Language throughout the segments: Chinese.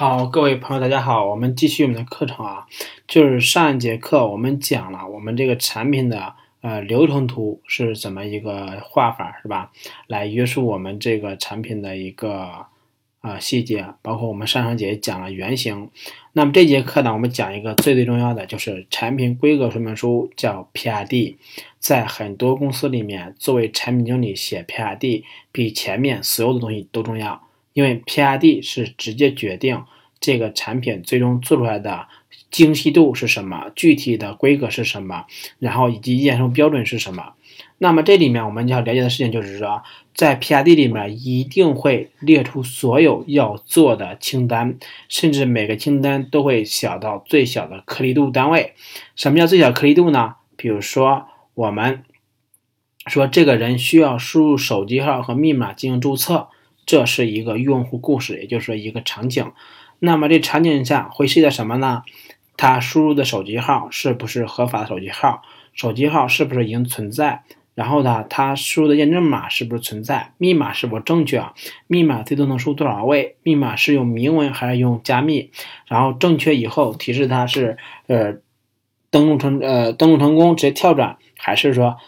好，各位朋友，大家好，我们继续我们的课程啊，就是上一节课我们讲了我们这个产品的呃流程图是怎么一个画法是吧？来约束我们这个产品的一个啊细节，包括我们上上节讲了原型。那么这节课呢，我们讲一个最最重要的，就是产品规格说明书，叫 PRD。在很多公司里面，作为产品经理写 PRD，比前面所有的东西都重要。因为 PRD 是直接决定这个产品最终做出来的精细度是什么，具体的规格是什么，然后以及验收标准是什么。那么这里面我们要了解的事情就是说，在 PRD 里面一定会列出所有要做的清单，甚至每个清单都会小到最小的颗粒度单位。什么叫最小颗粒度呢？比如说我们说这个人需要输入手机号和密码进行注册。这是一个用户故事，也就是说一个场景。那么这场景下会涉及到什么呢？他输入的手机号是不是合法的手机号？手机号是不是已经存在？然后呢，他输入的验证码是不是存在？密码是否正确？密码最多能输多少位？密码是用明文还是用加密？然后正确以后提示他是呃登录成呃登录成功直接跳转，还是说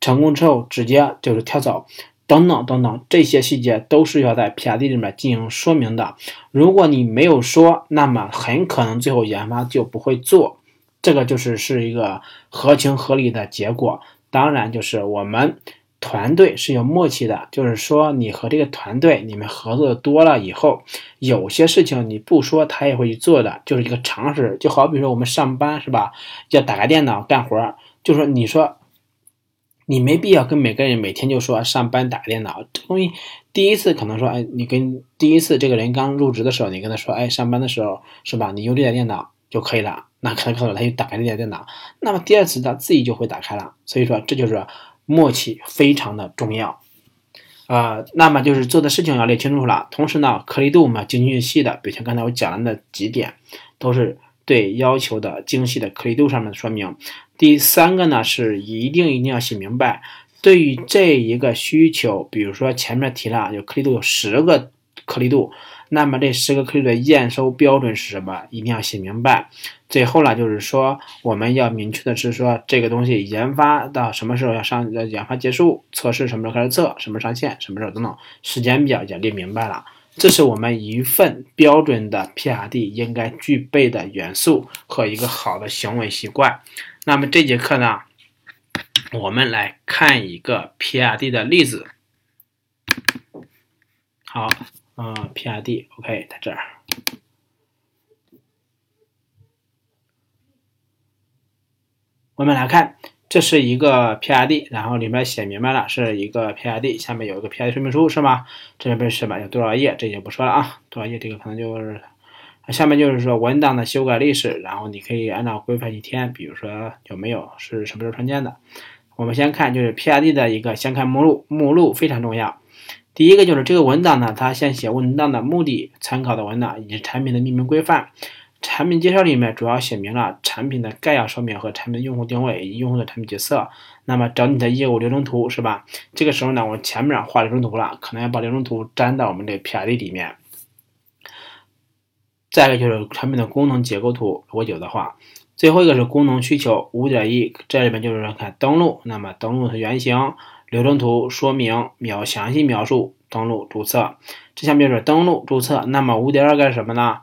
成功之后直接就是跳走？等等等等，这些细节都是要在 PRD 里面进行说明的。如果你没有说，那么很可能最后研发就不会做。这个就是是一个合情合理的结果。当然，就是我们团队是有默契的，就是说你和这个团队你们合作多了以后，有些事情你不说他也会去做的，就是一个常识。就好比说我们上班是吧，要打开电脑干活，就说你说。你没必要跟每个人每天就说上班打电脑这东西，第一次可能说，哎，你跟第一次这个人刚入职的时候，你跟他说，哎，上班的时候是吧？你用这台电脑就可以了，那可能可能他就打开这台电脑。那么第二次他自己就会打开了。所以说这就是默契非常的重要，啊，那么就是做的事情要列清楚了。同时呢，颗粒度嘛精确细的，比如像刚才我讲的那几点，都是对要求的精细的颗粒度上面的说明。第三个呢是一定一定要写明白，对于这一个需求，比如说前面提了有颗粒度有十个颗粒度，那么这十个颗粒度的验收标准是什么？一定要写明白。最后呢，就是说我们要明确的是说这个东西研发到什么时候要上，研发结束，测试什么时候开始测，什么上线，什么时候等等，时间表也列明白了。这是我们一份标准的 PRD 应该具备的元素和一个好的行为习惯。那么这节课呢，我们来看一个 PRD 的例子。好，嗯，PRD，OK，在这儿。我们来看，这是一个 PRD，然后里面写明白了是一个 PRD，下面有一个 PRD 说明书，是吗？这边是吧？有多少页？这就不说了啊，多少页？这个可能就是。下面就是说文档的修改历史，然后你可以按照规范一天，比如说有没有是什么时候创建的。我们先看就是 PRD 的一个先看目录，目录非常重要。第一个就是这个文档呢，它先写文档的目的、参考的文档以及产品的命名规范。产品介绍里面主要写明了产品的概要说明和产品的用户定位以及用户的产品角色。那么整体的业务流程图是吧？这个时候呢，我前面画流程图了，可能要把流程图粘到我们这 PRD 里面。再一个就是产品的功能结构图，如果有的话，最后一个是功能需求五点一，这里面就是说看登录，那么登录的原型、流程图说明、描详细描述登录注册，这下面就是登录注册。那么五点二干什么呢？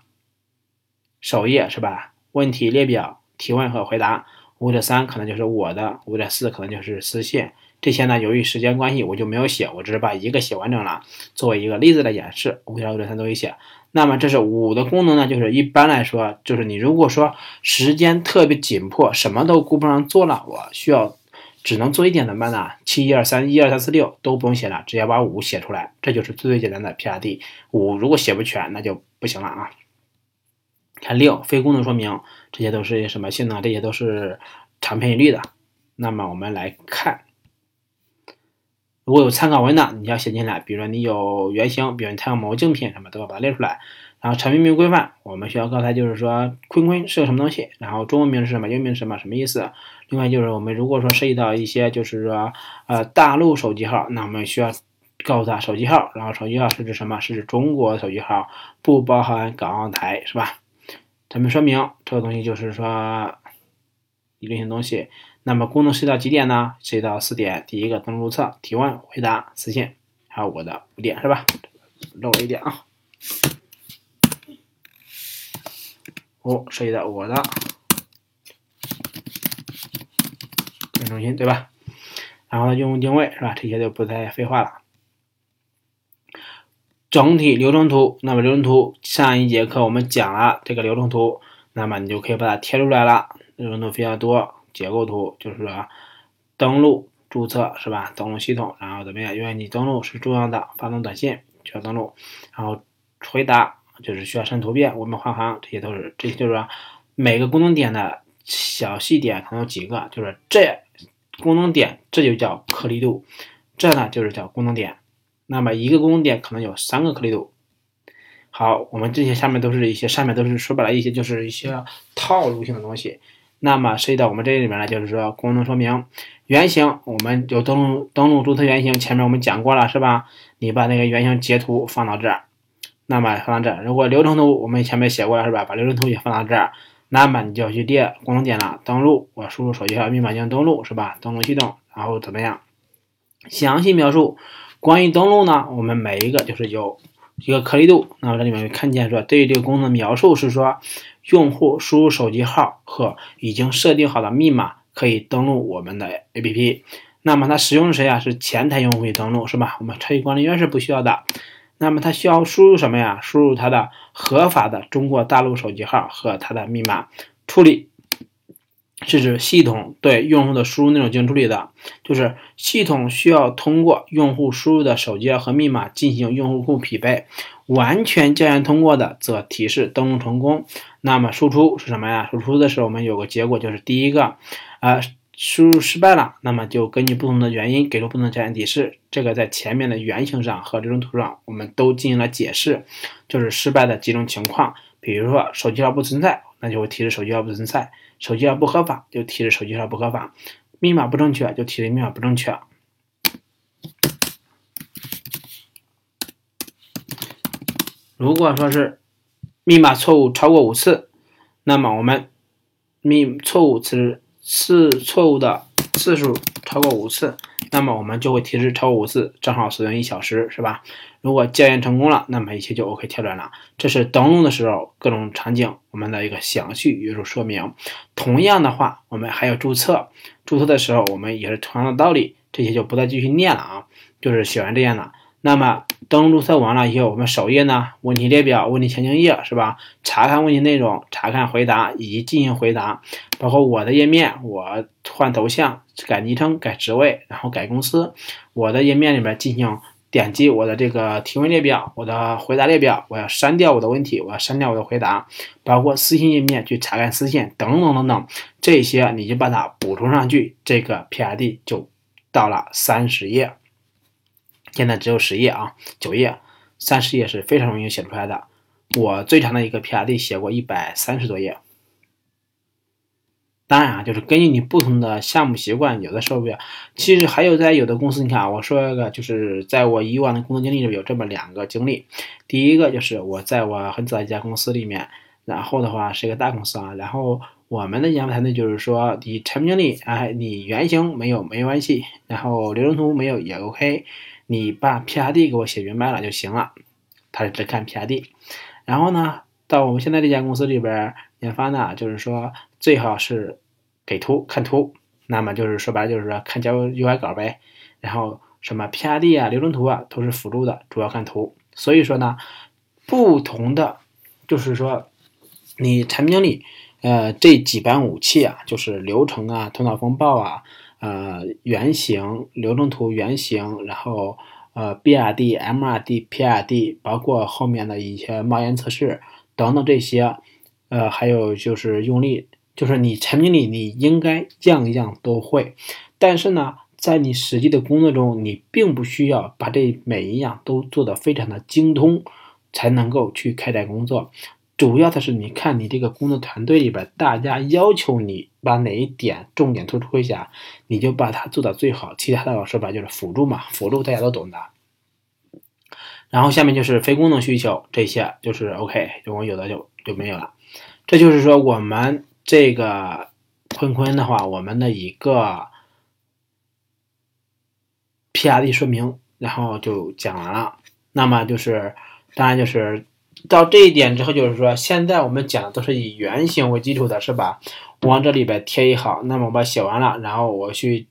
首页是吧？问题列表、提问和回答。五点三可能就是我的，五点四可能就是私信。这些呢，由于时间关系，我就没有写，我只是把一个写完整了，作为一个例子的演示。五点二、五点三都会写。那么这是五的功能呢，就是一般来说，就是你如果说时间特别紧迫，什么都顾不上做了，我需要只能做一点怎么办呢？七一二三一二三四六都不用写了，直接把五写出来，这就是最最简单的 PRD。五如果写不全，那就不行了啊。看六非功能说明，这些都是什么性能？这些都是长篇一律的。那么我们来看。如果有参考文档，你要写进来。比如说你有原型，比如你参考某个竞品什么，都要把它列出来。然后产品名规范，我们需要告诉他，就是说坤坤是个什么东西，然后中文名是什么，英文名是什么，什么意思？另外就是我们如果说涉及到一些就是说呃大陆手机号，那我们需要告诉他手机号，然后手机号是指什么？是指中国手机号，不包含港澳台，是吧？咱们说明这个东西就是说理论性东西。那么功能涉及到几点呢？涉及到四点。第一个登录注册、提问、回答、私信，还有我的五点，是吧？漏了一点啊。五涉及到我的中心，对吧？然后呢用户定位是吧？这些就不再废话了。整体流程图，那么流程图上一节课我们讲了这个流程图，那么你就可以把它贴出来了。内容都非常多。结构图就是说，登录注册是吧？登录系统，然后怎么样？因为你登录是重要的，发送短信需要登录，然后回答就是需要删图片，我们换行，这些都是这些就是说每个功能点的小细点可能有几个，就是这功能点这就叫颗粒度，这呢就是叫功能点。那么一个功能点可能有三个颗粒度。好，我们这些上面都是一些上面都是说白了一些就是一些套路性的东西。那么涉及到我们这里面呢，就是说功能说明原型，我们就登录登录注册原型，前面我们讲过了是吧？你把那个原型截图放到这儿，那么放到这儿。如果流程图我们前面写过了是吧？把流程图也放到这儿，那么你就要去列功能点了。登录，我输入手机号密码进行登录是吧？登录系统，然后怎么样？详细描述关于登录呢？我们每一个就是有一个颗粒度。那么这里面看见说，对于这个功能描述是说。用户输入手机号和已经设定好的密码，可以登录我们的 APP。那么它使用谁啊？是前台用户可以登录，是吧？我们程序管理员是不需要的。那么它需要输入什么呀？输入它的合法的中国大陆手机号和它的密码。处理是指系统对用户的输入内容进行处理的，就是系统需要通过用户输入的手机号和密码进行用户库匹配。完全校验通过的，则提示登录成功。那么输出是什么呀？输出的时候，我们有个结果，就是第一个，啊，输入失败了。那么就根据不同的原因给出不同的校验提示。这个在前面的原型上和流程图上，我们都进行了解释，就是失败的几种情况。比如说手机号不存在，那就会提示手机号不存在；手机号不合法，就提示手机号不合法；密码不正确，就提示密码不正确。如果说是密码错误超过五次，那么我们密错误次次错误的次数超过五次，那么我们就会提示超过五次，账号锁用一小时，是吧？如果校验成功了，那么一切就 OK 跳转了。这是登录的时候各种场景我们的一个详细约束说明。同样的话，我们还有注册，注册的时候我们也是同样的道理，这些就不再继续念了啊，就是写完这样的。那么登录注册完了以后，我们首页呢，问题列表、问题详情页是吧？查看问题内容、查看回答以及进行回答，包括我的页面，我换头像、改昵称、改职位，然后改公司。我的页面里边进行点击我的这个提问列表、我的回答列表，我要删掉我的问题，我要删掉我的回答，包括私信页面去查看私信等等等等，这些你就把它补充上去，这个 PRD 就到了三十页。现在只有十页啊，九页，三十页是非常容易写出来的。我最长的一个 PRD 写过一百三十多页。当然啊，就是根据你不同的项目习惯，有的时候比其实还有在有的公司，你看啊，我说一个，就是在我以往的工作经历里有这么两个经历。第一个就是我在我很早一家公司里面，然后的话是一个大公司啊，然后我们的研发团队就是说，你产品经理啊，你原型没有没关系，然后流程图没有也 OK。你把 PRD 给我写明白了就行了，他是只看 PRD。然后呢，到我们现在这家公司里边研发呢，就是说最好是给图看图，那么就是说白了就是说看交 UI 稿呗。然后什么 PRD 啊、流程图啊都是辅助的，主要看图。所以说呢，不同的就是说你产品经理呃这几般武器啊，就是流程啊、头脑风暴啊。呃，原型、流程图原型，然后呃，BRD、MRD、PRD，包括后面的一些冒烟测试等等这些，呃，还有就是用力，就是你产品里你应该样样都会，但是呢，在你实际的工作中，你并不需要把这每一样都做得非常的精通，才能够去开展工作。主要的是，你看你这个工作团队里边，大家要求你把哪一点重点突出一下，你就把它做到最好。其他的说白就是辅助嘛，辅助大家都懂的。然后下面就是非功能需求，这些就是 OK，如果有的就就没有了。这就是说我们这个坤坤的话，我们的一个 PRD 说明，然后就讲完了。那么就是，当然就是到这一点之后，就是说现在我们讲的都是以原型为基础的，是吧？往这里边贴一行，那么我把写完了，然后我去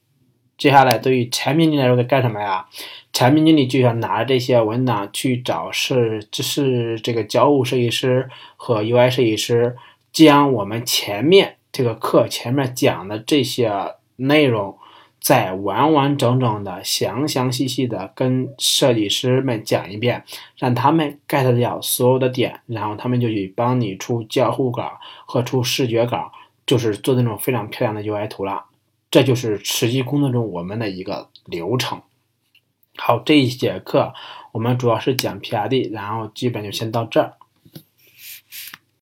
接下来对于产品经理来说在干什么呀？产品经理就想拿这些文档去找是这是这个交互设计师和 UI 设计师。将我们前面这个课前面讲的这些内容，再完完整整的、详详细细的跟设计师们讲一遍，让他们 get 掉所有的点，然后他们就去帮你出交互稿和出视觉稿，就是做那种非常漂亮的 UI 图了。这就是实际工作中我们的一个流程。好，这一节课我们主要是讲 PRD，然后基本就先到这儿。